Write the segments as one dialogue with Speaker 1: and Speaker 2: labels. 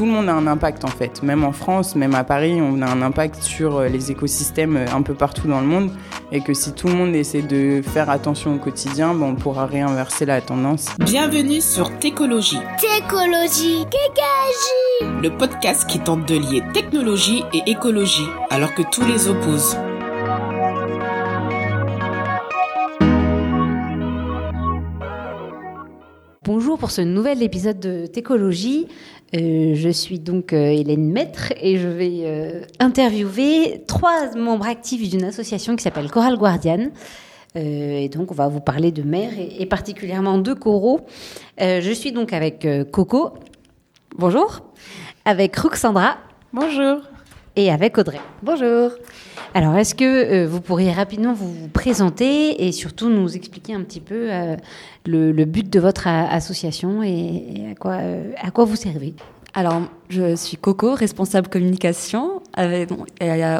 Speaker 1: tout le monde a un impact en fait. Même en France, même à Paris, on a un impact sur euh, les écosystèmes euh, un peu partout dans le monde. Et que si tout le monde essaie de faire attention au quotidien, ben, on pourra réinverser la tendance.
Speaker 2: Bienvenue sur Técologie.
Speaker 3: Técologie, Kékagie
Speaker 2: Le podcast qui tente de lier technologie et écologie, alors que tous les opposent.
Speaker 4: Bonjour pour ce nouvel épisode de Técologie. Euh, je suis donc euh, Hélène Maître et je vais euh, interviewer trois membres actifs d'une association qui s'appelle Coral Guardian. et donc on va vous parler de mer et, et particulièrement de coraux. je suis donc avec Coco. Bonjour. Avec Ruxandra.
Speaker 1: Bonjour.
Speaker 4: Et avec Audrey. Bonjour. Alors, est-ce que vous pourriez rapidement vous présenter et surtout nous expliquer un petit peu le, but de votre association et, à, quoi, à quoi vous servez?
Speaker 5: Alors, je suis Coco, responsable communication, avec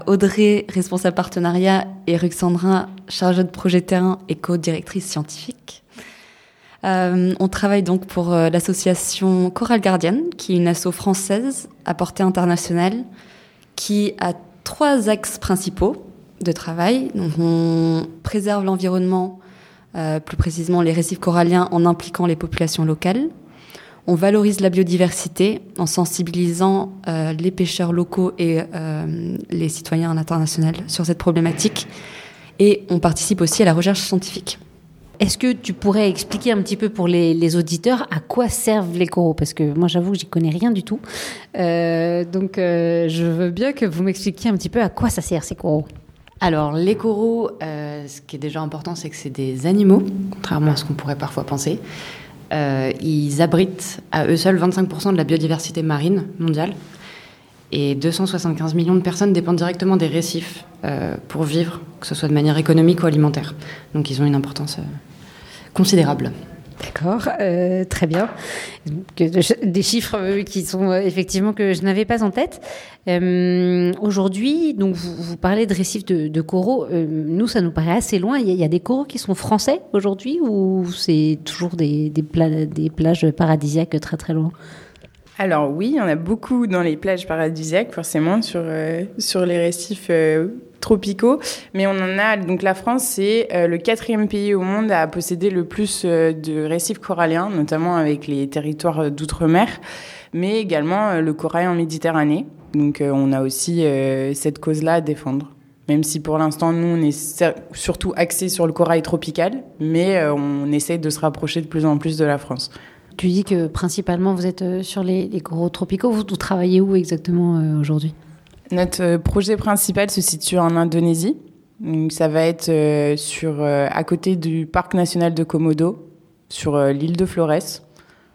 Speaker 5: Audrey, responsable partenariat, et Ruxandra, chargée de projet terrain et co-directrice scientifique. Euh, on travaille donc pour euh, l'association Coral Guardian, qui est une asso française à portée internationale, qui a trois axes principaux de travail. On préserve l'environnement euh, plus précisément les récifs coralliens en impliquant les populations locales. On valorise la biodiversité en sensibilisant euh, les pêcheurs locaux et euh, les citoyens internationaux sur cette problématique. Et on participe aussi à la recherche scientifique.
Speaker 4: Est-ce que tu pourrais expliquer un petit peu pour les, auditeurs à quoi servent les coraux? Parce que moi, j'avoue que j'y connais rien du tout. donc, je veux bien que vous m'expliquiez un petit peu à quoi ça sert ces coraux.
Speaker 5: Alors, les coraux, euh, ce qui est déjà important, c'est que c'est des animaux, contrairement à ce qu'on pourrait parfois penser. Euh, ils abritent à eux seuls 25% de la biodiversité marine mondiale. Et 275 millions de personnes dépendent directement des récifs euh, pour vivre, que ce soit de manière économique ou alimentaire. Donc ils ont une importance considérable.
Speaker 4: D'accord, euh, très bien. Des chiffres euh, qui sont euh, effectivement que je n'avais pas en tête. Aujourd'hui, donc vous, parlez de récifs de, coraux. nous, ça nous paraît assez loin. Il y, a, des coraux qui sont français aujourd'hui ou c'est toujours des plages paradisiaques très très loin?
Speaker 1: Alors oui, il y en a beaucoup dans les plages paradisiaques, forcément, sur, sur les récifs tropicaux, mais on en a. Donc la France, c'est euh, le quatrième pays au monde à posséder le plus euh, de récifs coralliens, notamment avec les territoires d'outre-mer, mais également euh, le corail en Méditerranée. Donc on a aussi cette cause-là à défendre. Même si pour l'instant, nous, on est surtout axé sur le corail tropical, mais on essaye de se rapprocher de plus en plus de la France.
Speaker 4: Tu dis que principalement vous êtes sur les, les coraux tropicaux. Vous, travaillez où exactement aujourd'hui?
Speaker 1: Notre euh, projet principal se situe en Indonésie. ça va être euh, sur, euh, à côté du parc national de Komodo, sur l'île de Flores.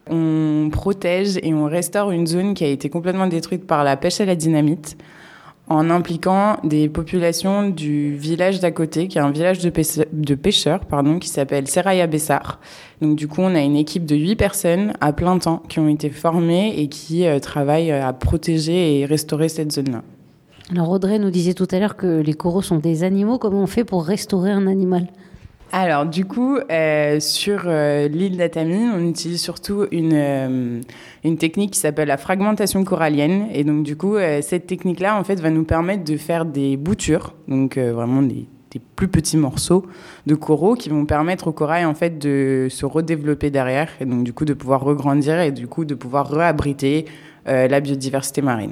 Speaker 1: On protège et on restaure une zone qui a été complètement détruite par la pêche à la dynamite en impliquant des populations du village d'à côté, qui est un village de, pêcheurs, pardon, qui s'appelle Seraya Bessar. Donc du coup, on a une équipe de huit personnes à plein temps qui ont été formées et qui travaillent à protéger et restaurer cette zone-là.
Speaker 4: Alors Audrey nous disait tout à l'heure que les coraux sont des animaux. Comment on fait pour restaurer un animal?
Speaker 1: Alors du coup, euh, sur euh, l'île d'Atami, on utilise surtout une, euh, une technique qui s'appelle la fragmentation corallienne. Et donc du coup, cette technique-là, en fait, va nous permettre de faire des boutures, donc vraiment des, des, plus petits morceaux de coraux qui vont permettre au corail, en fait, de se redévelopper derrière, et donc du coup de pouvoir regrandir et du coup de pouvoir réabriter la biodiversité marine.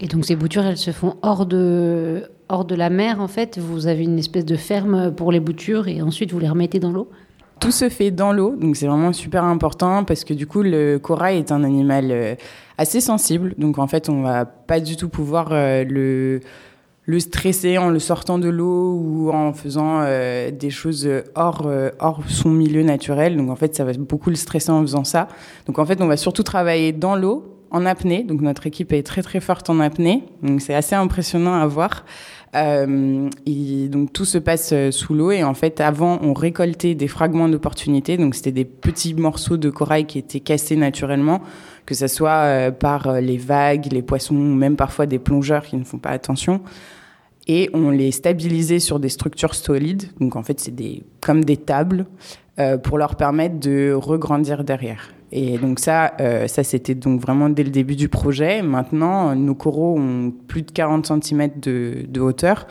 Speaker 4: Et donc ces boutures, elles se font hors de, hors de la mer, en fait Vous avez une espèce de ferme pour les boutures et ensuite vous les remettez dans l'eau
Speaker 1: tout se fait dans l'eau, donc c'est vraiment super important parce que du coup le corail est un animal euh, assez sensible, donc en fait on va pas du tout pouvoir euh, le stresser en le sortant de l'eau ou en faisant euh, des choses hors hors son milieu naturel. Donc en fait ça va beaucoup le stresser en faisant ça. Donc en fait on va surtout travailler dans l'eau en apnée. Donc notre équipe est très très forte en apnée. Donc c'est assez impressionnant à voir. Euh, et donc tout se passe euh, sous l'eau et en fait avant on récoltait des fragments d'opportunités. Donc c'était des petits morceaux de corail qui étaient cassés naturellement que ce soit euh, par les vagues, les poissons ou même parfois des plongeurs qui ne font pas attention. Et on les stabilisait sur des structures solides. Donc en fait c'est des comme des tables pour leur permettre de regrandir derrière Et donc ça, euh, ça c'était donc vraiment dès le début du projet. Maintenant, nos coraux ont plus de 40 cm de, de hauteur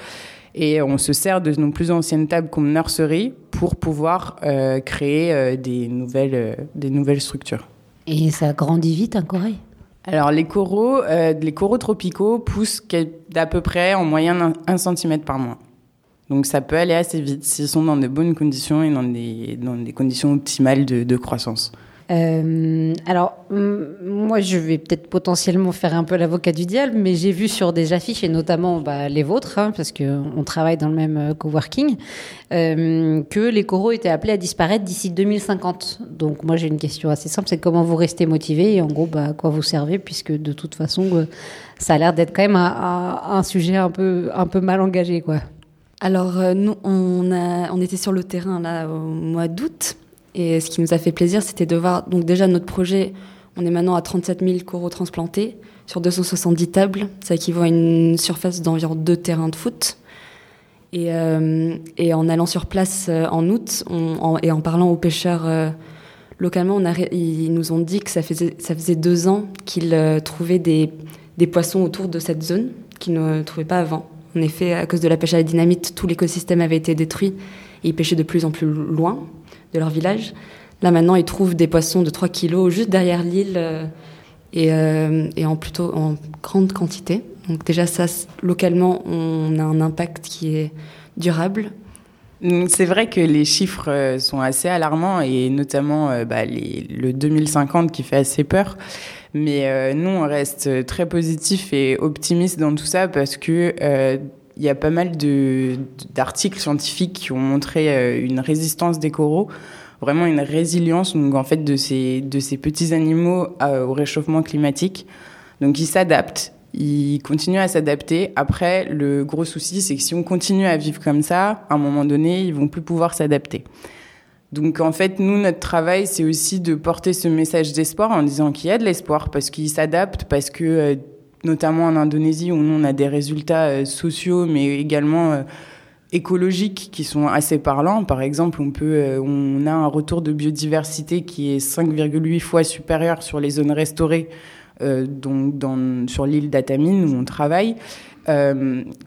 Speaker 1: et on se sert de nos plus anciennes tables comme nursery pour pouvoir euh, créer euh, des, nouvelles, des nouvelles structures.
Speaker 4: Et ça grandit vite un corail
Speaker 1: Alors les coraux, les coraux tropicaux poussent d'à peu près en moyenne 1 cm par mois. Donc ça peut aller assez vite s'ils sont dans de bonnes conditions et dans des, dans des conditions optimales de, de croissance.
Speaker 4: Euh, alors, moi, je vais peut-être potentiellement faire un peu l'avocat du diable, mais j'ai vu sur des affiches, et notamment bah, les vôtres, hein, parce qu'on travaille dans le même euh, coworking, euh, que les coraux étaient appelés à disparaître d'ici 2050. Donc, moi, j'ai une question assez simple, c'est comment vous restez motivé et en gros, bah, à quoi vous servez, puisque de toute façon, ça a l'air d'être quand même un, sujet un peu, un peu mal engagé, quoi.
Speaker 5: Alors, nous, on, on était sur le terrain là au mois d'août. Et ce qui nous a fait plaisir, c'était de voir. Donc, déjà, notre projet, on est maintenant à 37 000 coraux transplantés sur 270 tables. Ça équivaut à une surface d'environ deux terrains de foot. Et, euh, en allant sur place euh, en août et en parlant aux pêcheurs euh, localement, ils nous ont dit que ça faisait, deux ans qu'ils trouvaient des poissons autour de cette zone qu'ils ne trouvaient pas avant. En effet, à cause de la pêche à la dynamite, tout l'écosystème avait été détruit ils pêchaient de plus en plus loin de leur village. Là maintenant, ils trouvent des poissons de 3 kilos juste derrière l'île euh, et, euh, et en plutôt en grande quantité. Donc déjà ça, localement, on a un impact qui est durable.
Speaker 1: Donc, C'est vrai que les chiffres euh, sont assez alarmants et notamment bah, le 2050 qui fait assez peur. Mais nous, on reste très positif et optimiste dans tout ça parce que il y a pas mal de d'articles scientifiques qui ont montré euh, une résistance des coraux, vraiment une résilience donc en fait de ces de ces petits animaux à- au réchauffement climatique. Donc ils s'adaptent, ils continuent à s'adapter. Après, le gros souci, c'est que si on continue à vivre comme ça, à un moment donné, ils vont plus pouvoir s'adapter. Donc en fait, nous, notre travail, c'est aussi de porter ce message d'espoir en disant qu'il y a de l'espoir parce qu'ils s'adaptent, parce que euh, notamment en Indonésie, où nous, on a des résultats euh, sociaux, mais également euh, écologiques qui sont assez parlants. Par exemple, on, peut, euh, on a un retour de biodiversité qui est 5,8 fois supérieur sur les zones restaurées, donc sur l'île d'Atamine où on travaille.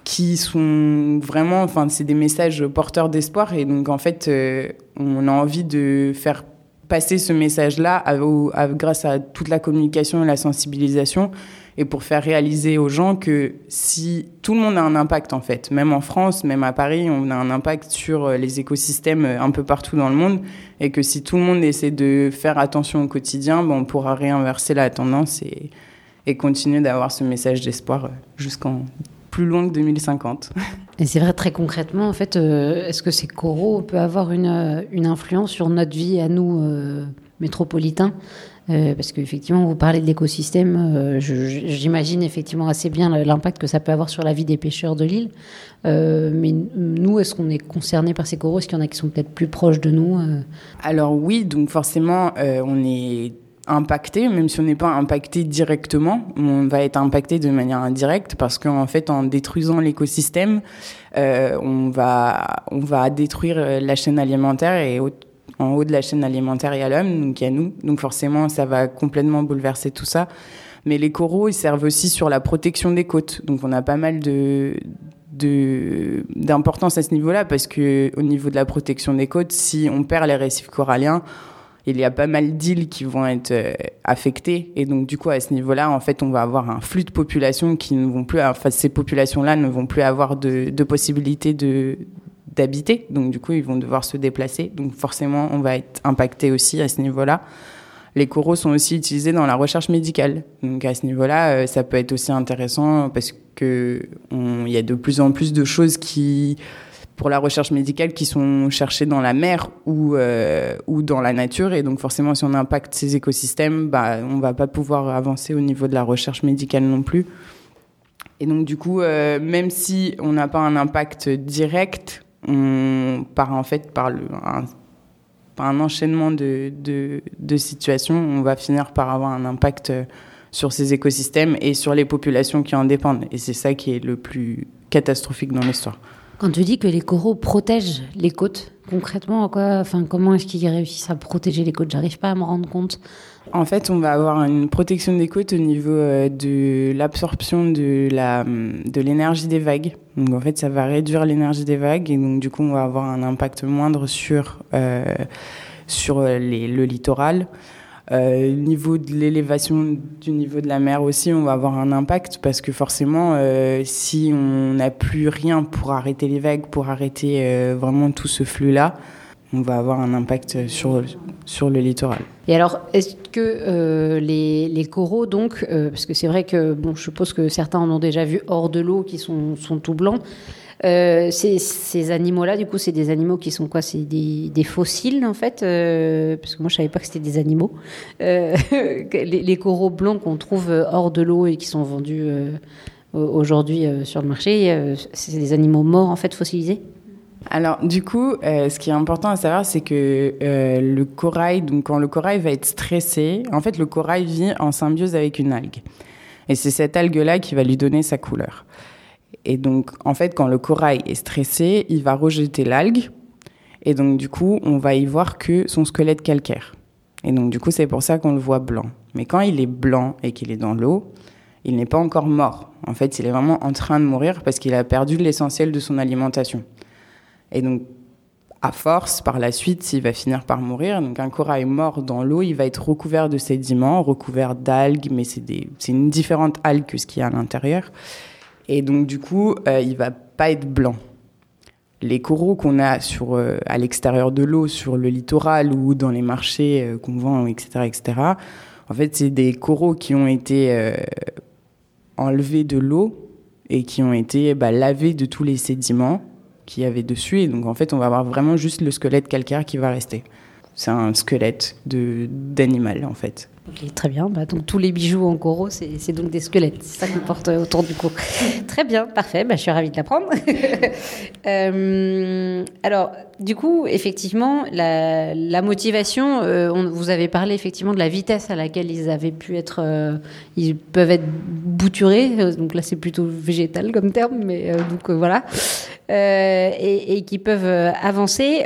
Speaker 1: Qui sont vraiment, enfin, c'est des messages porteurs d'espoir et donc en fait, on a envie de faire passer ce message-là grâce à toute la communication et la sensibilisation et pour faire réaliser aux gens que si tout le monde a un impact en fait, même en France, même à Paris, on a un impact sur euh, les écosystèmes euh, un peu partout dans le monde et que si tout le monde essaie de faire attention au quotidien, ben, on pourra réinverser la tendance et, continuer d'avoir ce message d'espoir euh, jusqu'en plus loin que 2050.
Speaker 4: Et c'est vrai, très concrètement, en fait, est-ce que ces coraux peuvent avoir une, influence sur notre vie à nous, métropolitains? Euh, Parce qu'effectivement, vous parlez de l'écosystème, euh, j'imagine effectivement assez bien l'impact que ça peut avoir sur la vie des pêcheurs de l'île. Euh, mais nous, est-ce qu'on est concernés par ces coraux? Est-ce qu'il y en a qui sont peut-être plus proches de nous
Speaker 1: Alors oui, donc forcément, on est impacté, même si on n'est pas impacté directement, on va être impacté de manière indirecte parce qu'en fait, en détruisant l'écosystème, on va on va détruire la chaîne alimentaire et au- en haut de la chaîne alimentaire, il y a l'homme, donc il y a nous. Donc forcément, ça va complètement bouleverser tout ça. Mais les coraux, ils servent aussi sur la protection des côtes. Donc on a pas mal de d'importance à ce niveau-là parce que au niveau de la protection des côtes, si on perd les récifs coralliens, il y a pas mal d'îles qui vont être euh, affectées et donc du coup à ce niveau-là, en fait, on va avoir un flux de population qui ne vont plus, enfin ces populations-là ne vont plus avoir de, de possibilité de d'habiter, donc du coup ils vont devoir se déplacer, donc forcément on va être impacté aussi à ce niveau-là. Les coraux sont aussi utilisés dans la recherche médicale, donc à ce niveau-là, euh, ça peut être aussi intéressant parce que il y a de plus en plus de choses qui pour la recherche médicale qui sont cherchées dans la mer ou, euh, ou dans la nature. Et donc forcément, si on impacte ces écosystèmes, bah, on va pas pouvoir avancer au niveau de la recherche médicale non plus. Et donc du coup, euh, même si on n'a pas un impact direct, on part en fait par, un, enchaînement de, de, de situations, on va finir par avoir un impact euh, sur ces écosystèmes et sur les populations qui en dépendent. Et c'est ça qui est le plus catastrophique dans l'histoire.
Speaker 4: Quand tu dis que les coraux protègent les côtes, concrètement, quoi, enfin, comment est-ce qu'ils réussissent à protéger les côtes? J'arrive pas à me rendre compte.
Speaker 1: En fait, on va avoir une protection des côtes au niveau euh, de l'absorption de la de l'énergie des vagues. Donc en fait, ça va réduire l'énergie des vagues et donc du coup, on va avoir un impact moindre sur euh, sur euh, le littoral. Euh, niveau de l'élévation du niveau de la mer aussi, on va avoir un impact parce que forcément, si on n'a plus rien pour arrêter les vagues, pour arrêter vraiment tout ce flux-là, on va avoir un impact sur, sur le littoral.
Speaker 4: Et alors, est-ce que euh, les, les, coraux, donc, euh, parce que c'est vrai que, bon, je suppose que certains en ont déjà vu hors de l'eau qui sont, sont tout blancs, euh, ces, ces animaux-là, du coup, c'est des animaux qui sont quoi? C'est des, des, fossiles, en fait Parce que moi, je savais pas que c'était des animaux. Les, coraux blancs qu'on trouve hors de l'eau et qui sont vendus aujourd'hui sur le marché, c'est des animaux morts, en fait, fossilisés?
Speaker 1: Alors, du coup, euh, ce qui est important à savoir, c'est que euh, le corail, donc quand le corail va être stressé, en fait, le corail vit en symbiose avec une algue. Et c'est cette algue-là qui va lui donner sa couleur. Et donc, en fait, quand le corail est stressé, il va rejeter l'algue. Et donc, du coup, on va y voir que son squelette calcaire. Et donc, du coup, c'est pour ça qu'on le voit blanc. Mais quand il est blanc et qu'il est dans l'eau, il n'est pas encore mort. En fait, il est vraiment en train de mourir parce qu'il a perdu l'essentiel de son alimentation. Et donc, à force, par la suite, il va finir par mourir. Donc, un corail mort dans l'eau, il va être recouvert de sédiments, recouvert d'algues, mais c'est une différente algue que ce qu'il y a à l'intérieur. Et donc, du coup, euh, il va pas être blanc. Les coraux qu'on a sur, euh, à l'extérieur de l'eau, sur le littoral ou dans les marchés euh, qu'on vend, etc., etc., en fait, c'est des coraux qui ont été euh, enlevés de l'eau et qui ont été bah, lavés de tous les sédiments qu'il y avait dessus. Et donc, en fait, on va avoir vraiment juste le squelette calcaire qui va rester. C'est un squelette d'animal, en fait.
Speaker 4: Okay, très bien. Bah, donc tous les bijoux en coraux, c'est donc des squelettes. C'est ça qu'on porte autour du cou. très bien, parfait. Bah, je suis ravie de l'apprendre. euh, alors, du coup, effectivement, la, motivation, euh, vous avez parlé effectivement de la vitesse à laquelle ils avaient pu être, euh, ils peuvent être bouturés. Donc là, c'est plutôt végétal comme terme, mais donc voilà, et qui peuvent avancer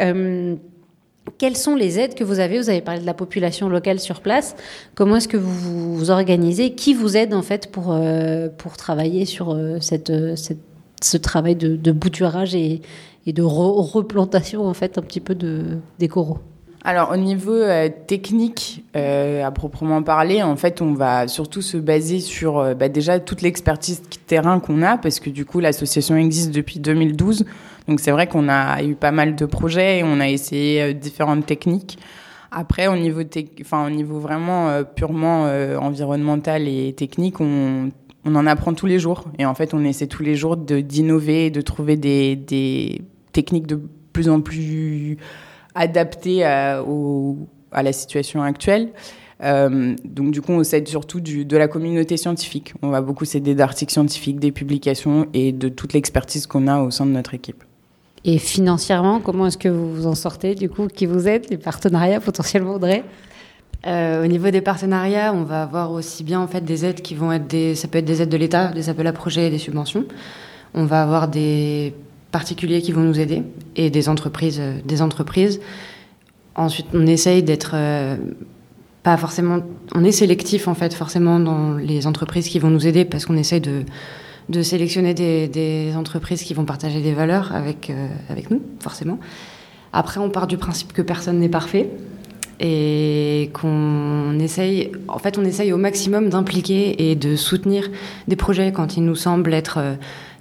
Speaker 4: quelles sont les aides que vous avez? Vous avez parlé de la population locale sur place. Comment est-ce que vous vous organisez? Qui vous aide en fait pour, euh, pour travailler sur euh, cette, cette, ce travail de, bouturage et, de re replantation en fait un petit peu de, des coraux?
Speaker 1: Alors au niveau euh, technique, euh, à proprement parler, en fait, on va surtout se baser sur euh, bah, déjà toute l'expertise terrain qu'on a, parce que du coup l'association existe depuis 2012. Donc c'est vrai qu'on a eu pas mal de projets et on a essayé euh, différentes techniques. Après, au niveau, enfin, au niveau vraiment euh, purement environnemental et technique, on, en apprend tous les jours. Et en fait, on essaie tous les jours d'innover, de, trouver des, des, techniques de plus en plus adaptées à, au, à la situation actuelle. Euh, donc du coup, on s'aide surtout du, de la communauté scientifique. On va beaucoup s'aider d'articles scientifiques, des publications et de toute l'expertise qu'on a au sein de notre équipe.
Speaker 4: Et financièrement, comment est-ce que vous vous en sortez du coup Qui vous aide Les partenariats potentiellement, Audrey?
Speaker 6: Euh, au niveau des partenariats, on va avoir aussi bien en fait des aides qui vont être des, ça peut être des aides de l'État, des appels à projets et des subventions. On va avoir des particuliers qui vont nous aider et des entreprises, euh, des entreprises. Ensuite, on essaye d'être euh, pas forcément, on est sélectif en fait forcément dans les entreprises qui vont nous aider parce qu'on essaye de sélectionner des, des, entreprises qui vont partager des valeurs avec, euh, avec nous, forcément. Après, on part du principe que personne n'est parfait et qu'on essaye, en fait, on essaye au maximum d'impliquer et de soutenir des projets quand ils nous semblent être euh,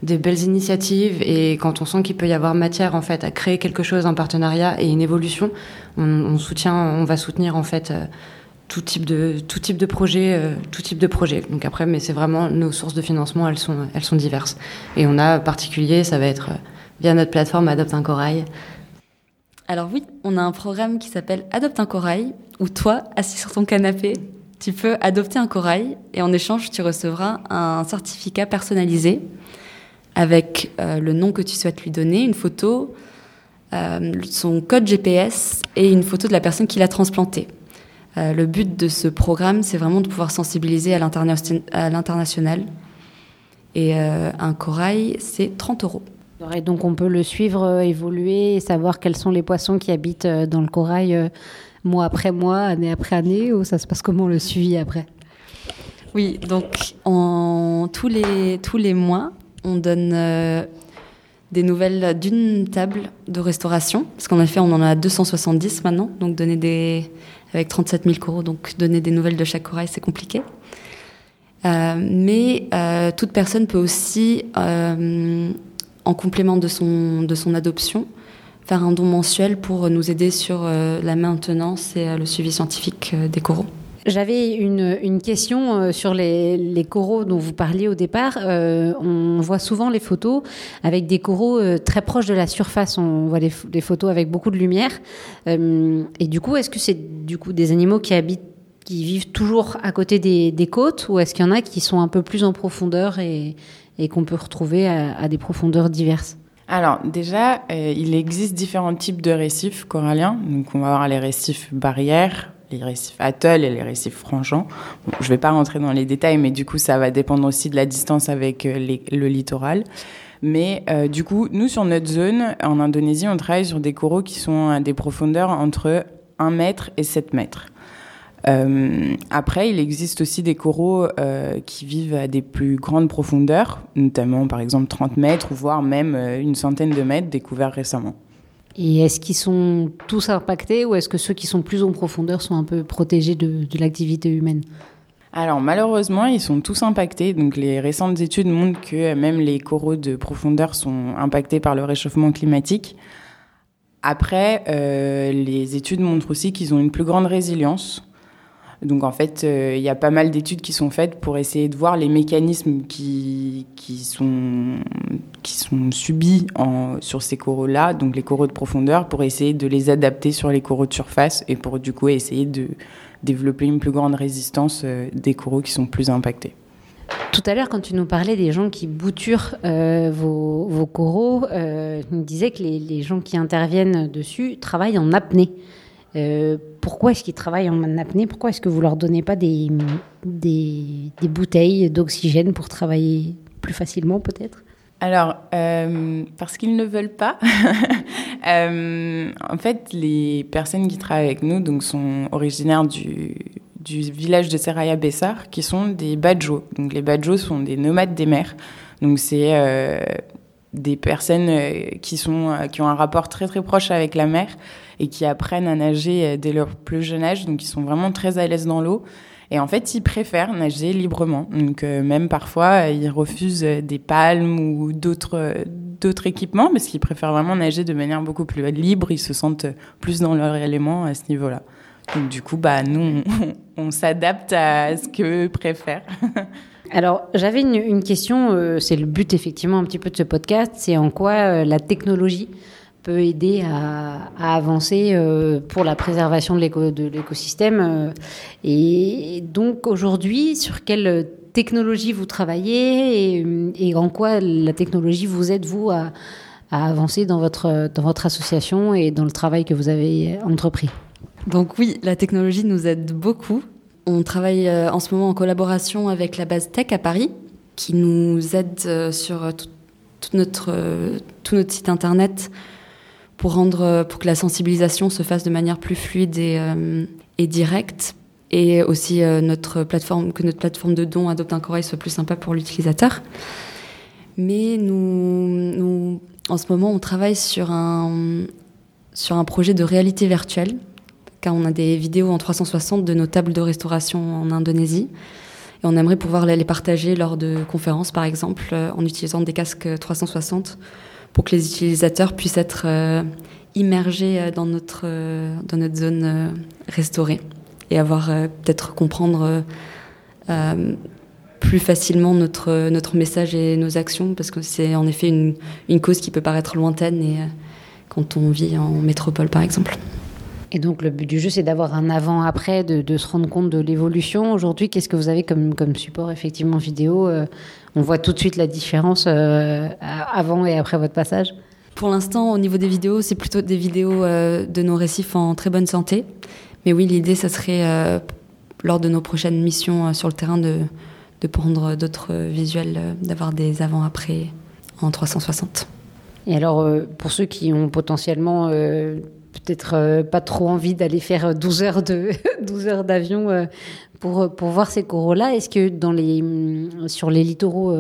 Speaker 6: des belles initiatives et quand on sent qu'il peut y avoir matière en fait à créer quelque chose, un partenariat et une évolution, on, soutient, on va soutenir en fait euh, tout type de tout type de projet euh, tout type de projet donc après mais c'est vraiment nos sources de financement elles sont elles sont diverses. Et on a particulier ça va être via notre plateforme Adopte un corail.
Speaker 5: Alors oui on a un programme qui s'appelle Adopte un corail où toi assis sur ton canapé tu peux adopter un corail et en échange tu recevras un certificat personnalisé avec euh, le nom que tu souhaites lui donner une photo euh, son code GPS et une photo de la personne qui l'a transplanté euh, le but de ce programme, c'est vraiment de pouvoir sensibiliser à l'international. Et un corail, c'est 30 euros.
Speaker 4: Et donc on peut le suivre évoluer et savoir quels sont les poissons qui habitent dans le corail mois après mois, année après année, ou ça se passe comment le suivi après?
Speaker 5: Oui, donc en tous les, tous les mois, on donne des nouvelles d'une table de restauration, parce qu'en effet, on en a 270 maintenant, donc donner des, avec 37 000 coraux, donc donner des nouvelles de chaque corail, c'est compliqué. Euh, mais euh, toute personne peut aussi, euh, en complément de son, de son adoption, faire un don mensuel pour nous aider sur la maintenance et le suivi scientifique des coraux.
Speaker 4: J'avais une, question euh, sur les, coraux dont vous parliez au départ. Euh, on voit souvent les photos avec des coraux euh, très proches de la surface. On voit des, photos avec beaucoup de lumière. Et du coup, est-ce que c'est du coup des animaux qui habitent, qui vivent toujours à côté des, côtes, ou est-ce qu'il y en a qui sont un peu plus en profondeur et, qu'on peut retrouver à, des profondeurs diverses?
Speaker 1: Alors déjà, il existe différents types de récifs coralliens. Donc on va avoir les récifs barrières, les récifs atoll et les récifs frangeants. Bon, je ne vais pas rentrer dans les détails, mais du coup, ça va dépendre aussi de la distance avec euh, le littoral. Mais euh, du coup, nous, sur notre zone, en Indonésie, on travaille sur des coraux qui sont à des profondeurs entre 1 mètre et 7 mètres. Euh, après, il existe aussi des coraux qui vivent à des plus grandes profondeurs, notamment par exemple 30 mètres, voire même une centaine de mètres découverts récemment.
Speaker 4: Et est-ce qu'ils sont tous impactés ou est-ce que ceux qui sont plus en profondeur sont un peu protégés de, l'activité humaine?
Speaker 1: Alors malheureusement, ils sont tous impactés. Donc les récentes études montrent que même les coraux de profondeur sont impactés par le réchauffement climatique. Après, euh, les études montrent aussi qu'ils ont une plus grande résilience. Donc en fait, euh, il y a pas mal d'études qui sont faites pour essayer de voir les mécanismes qui, qui, sont, qui sont subis en, sur ces coraux-là, donc les coraux de profondeur, pour essayer de les adapter sur les coraux de surface et pour du coup essayer de développer une plus grande résistance euh, des coraux qui sont plus impactés.
Speaker 4: Tout à l'heure, quand tu nous parlais des gens qui bouturent euh, vos, vos, coraux, tu nous disais que les, les, gens qui interviennent dessus travaillent en apnée. Euh, pourquoi est-ce qu'ils travaillent en apnée? Pourquoi est-ce que vous leur donnez pas des, des, bouteilles d'oxygène pour travailler plus facilement peut-être?
Speaker 1: Alors, euh, parce qu'ils ne veulent pas. euh, en fait, les personnes qui travaillent avec nous donc, sont originaires du, du village de Seraya Bessar, qui sont des badjos. Donc, les badjos sont des nomades des mers. Donc, c'est des personnes qui, sont, qui ont un rapport très très proche avec la mer et qui apprennent à nager dès leur plus jeune âge. Donc, ils sont vraiment très à l'aise dans l'eau. Et en fait, ils préfèrent nager librement. Donc, euh, même parfois, ils refusent des palmes ou d'autres d'autres équipements parce qu'ils préfèrent vraiment nager de manière beaucoup plus libre. Ils se sentent plus dans leur élément à ce niveau-là. Donc, du coup, bah, nous, on, on s'adapte à ce qu'eux préfèrent.
Speaker 4: Alors, j'avais une, question, euh, c'est le but effectivement un petit peu de ce podcast, c'est en quoi euh, la technologie peut aider à, avancer euh, pour la préservation de l'écosystème. Et, donc aujourd'hui, sur quelle technologie vous travaillez et, en quoi la technologie vous aide, vous, à, avancer dans votre association et dans le travail que vous avez entrepris?
Speaker 5: Donc oui, la technologie nous aide beaucoup. On travaille euh, en ce moment en collaboration avec la base Tech à Paris, qui nous aide sur tout, tout notre, tout notre site internet pour rendre pour que la sensibilisation se fasse de manière plus fluide et, euh, directe. Et aussi euh, notre plateforme que notre plateforme de don adopte un corail soit plus sympa pour l'utilisateur. Mais nous, nous en ce moment on travaille sur un sur un projet de réalité virtuelle on a des vidéos en 360 de nos tables de restauration en Indonésie et on aimerait pouvoir les partager lors de conférences par exemple en utilisant des casques 360 pour que les utilisateurs puissent être euh, immergés dans notre, euh, dans notre zone euh, restaurée et avoir peut-être comprendre plus facilement notre, notre message et nos actions parce que c'est en effet une, une cause qui peut paraître lointaine et quand on vit en métropole par exemple.
Speaker 4: Et donc le but du jeu, c'est d'avoir un avant-après, de, de, se rendre compte de l'évolution. Aujourd'hui, qu'est-ce que vous avez comme, comme support effectivement vidéo euh, On voit tout de suite la différence euh, avant et après votre passage?
Speaker 5: Pour l'instant, au niveau des vidéos, c'est plutôt des vidéos euh, de nos récifs en très bonne santé. Mais oui, l'idée, ça serait, lors de nos prochaines missions sur le terrain, de, de prendre d'autres visuels, d'avoir des avant-après en 360.
Speaker 4: Et alors, pour ceux qui ont potentiellement peut-être pas trop envie d'aller faire 12 heures de 12 heures d'avion pour, pour voir ces coraux-là, est-ce que dans les, sur les littoraux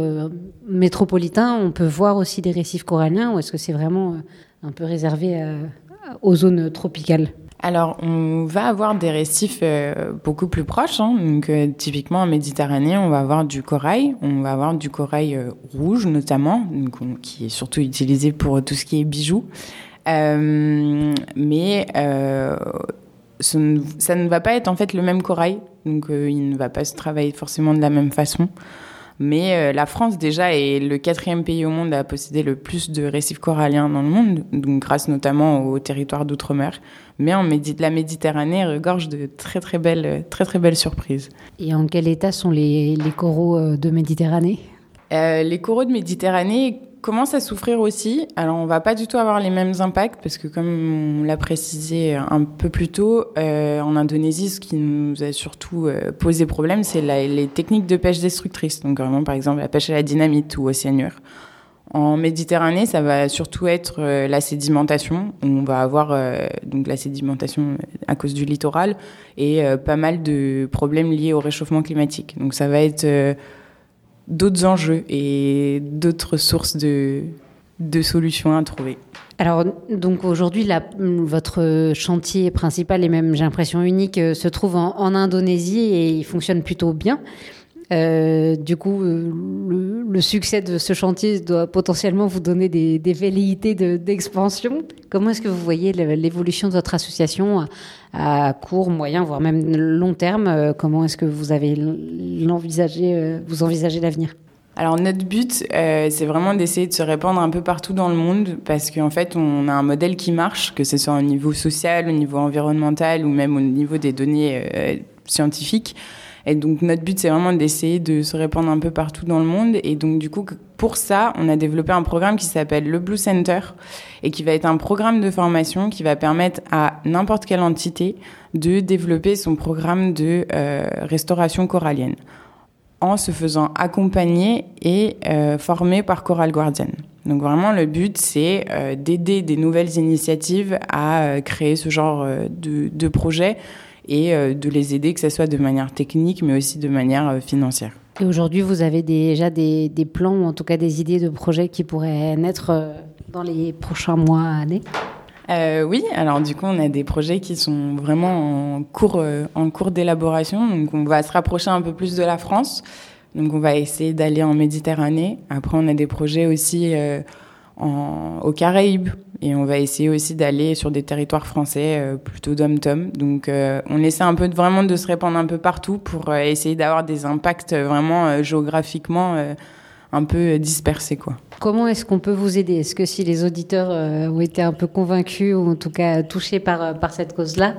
Speaker 4: métropolitains, on peut voir aussi des récifs coralliens ou est-ce que c'est vraiment un peu réservé aux zones tropicales?
Speaker 1: Alors, on va avoir des récifs euh, beaucoup plus proches. Hein. Donc, euh, typiquement en Méditerranée, on va avoir du corail. On va avoir du corail euh, rouge, notamment, qui est surtout utilisé pour tout ce qui est bijoux. Mais ça ne va pas être en fait le même corail. Donc, il ne va pas se travailler forcément de la même façon. Mais euh, la France, déjà, est le quatrième pays au monde à posséder le plus de récifs coralliens dans le monde, donc grâce notamment au territoire d'outre-mer. Mais en la Méditerranée regorge de très très belles, très, très belles surprises.
Speaker 4: Et en quel état sont les, les coraux euh, de Méditerranée?
Speaker 1: Euh, Les coraux de Méditerranée commence à souffrir aussi. Alors, on va pas du tout avoir les mêmes impacts parce que, comme on l'a précisé un peu plus tôt, euh, en Indonésie, ce qui nous a surtout euh, posé problème, c'est les techniques de pêche destructrices. Donc, vraiment, par exemple, la pêche à la dynamite ou au cyanure. En Méditerranée, ça va surtout être euh, la sédimentation. On va avoir donc la sédimentation à cause du littoral et pas mal de problèmes liés au réchauffement climatique. Donc, ça va être d'autres enjeux et d'autres sources de, de solutions à trouver.
Speaker 4: Alors, donc aujourd'hui, votre chantier principal et même, j'ai l'impression, unique, euh, se trouve en, en, Indonésie et il fonctionne plutôt bien. Euh, du coup, euh, le, succès de ce chantier doit potentiellement vous donner des, velléités d'expansion. Comment est-ce que vous voyez l'évolution de votre association à, court, moyen, voire même long terme? Euh, Comment est-ce que vous avez l'envisagé, vous envisagez l'avenir?
Speaker 1: Alors notre but, c'est vraiment d'essayer de se répandre un peu partout dans le monde parce qu'en fait, on a un modèle qui marche, que ce soit au niveau social, au niveau environnemental ou même au niveau des données scientifiques. Et donc notre but, c'est vraiment d'essayer de se répandre un peu partout dans le monde. Et donc du coup, pour ça, on a développé un programme qui s'appelle le Blue Center et qui va être un programme de formation qui va permettre à n'importe quelle entité de développer son programme de euh, restauration corallienne en se faisant accompagner et euh, former par Coral Guardian. Donc vraiment, le but, c'est euh, d'aider des nouvelles initiatives à créer ce genre de projet et euh, de les aider, que ce soit de manière technique, mais aussi de manière euh, financière.
Speaker 4: Et aujourd'hui, vous avez déjà des, des, plans, ou en tout cas des idées de projets qui pourraient naître euh, dans les prochains mois, années?
Speaker 1: Euh, oui, alors du coup, on a des projets qui sont vraiment en cours, en cours d'élaboration. Donc, on va se rapprocher un peu plus de la France. Donc, on va essayer d'aller en Méditerranée. Après, on a des projets aussi euh, en, aux Caraïbes. Et on va essayer aussi d'aller sur des territoires français euh, plutôt dom-tom. Donc euh, on essaie un peu de, vraiment de se répandre un peu partout pour euh, essayer d'avoir des impacts vraiment géographiquement un peu dispersés. Quoi.
Speaker 4: Comment est-ce qu'on peut vous aider? Est-ce que si les auditeurs ont été un peu convaincus ou en tout cas touchés par, par cette cause-là,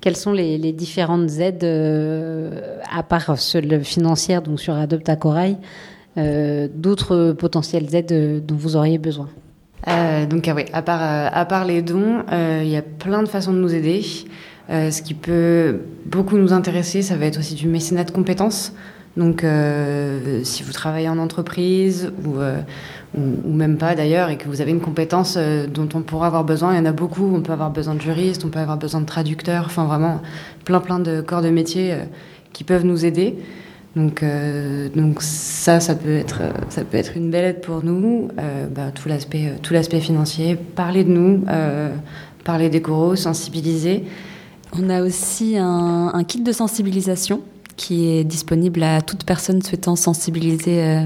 Speaker 4: quelles sont les, différentes aides, à part celle financière, donc sur Adopta Corail, d'autres potentielles aides dont vous auriez besoin?
Speaker 6: Euh, donc ah oui, à part, euh, à part les dons, euh, il y a plein de façons de nous aider. Ce qui peut beaucoup nous intéresser, ça va être aussi du mécénat de compétences. Donc si vous travaillez en entreprise ou, ou, ou même pas d'ailleurs et que vous avez une compétence dont on pourra avoir besoin, il y en a beaucoup, on peut avoir besoin de juristes, on peut avoir besoin de traducteurs, enfin vraiment plein plein de corps de métier qui peuvent nous aider. Donc, euh, donc ça, ça peut être, ça peut être une belle aide pour nous. Euh, bah, tout l'aspect, euh, tout l'aspect financier, parler de nous, euh, parler des coraux, sensibiliser.
Speaker 5: On a aussi un, kit de sensibilisation qui est disponible à toute personne souhaitant sensibiliser euh,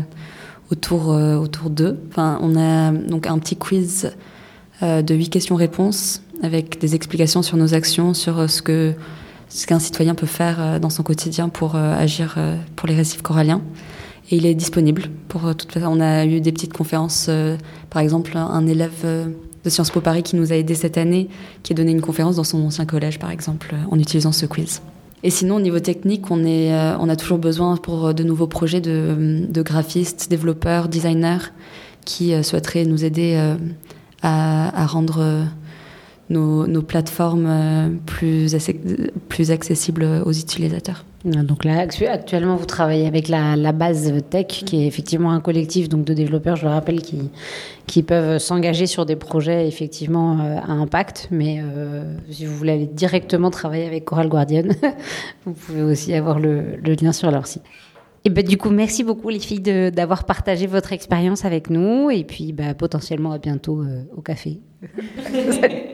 Speaker 5: autour, euh, autour d'eux. Enfin, on a donc un petit quiz de huit questions-réponses avec des explications sur nos actions, sur ce que ce qu'un citoyen peut faire euh, dans son quotidien pour euh, agir euh, pour les récifs coralliens. Et il est disponible pour toute On a eu des petites conférences, par exemple, un élève de Sciences Po Paris qui nous a aidé cette année, qui a donné une conférence dans son ancien collège, par exemple, en utilisant ce quiz. Et sinon, au niveau technique, on, est, on a toujours besoin pour de nouveaux projets de, graphistes, développeurs, designers qui souhaiteraient nous aider à rendre nos, nos plateformes euh, plus, plus accessibles aux utilisateurs.
Speaker 4: Donc là, actuellement, vous travaillez avec la, base tech, qui est effectivement un collectif donc de développeurs, je le rappelle, qui, qui peuvent s'engager sur des projets effectivement euh, à impact. Mais euh, si vous voulez aller directement travailler avec Coral Guardian, vous pouvez aussi avoir le, lien sur leur site. Et ben, du coup, merci beaucoup les filles d'avoir partagé votre expérience avec nous. Et puis bah, potentiellement à bientôt euh, au café.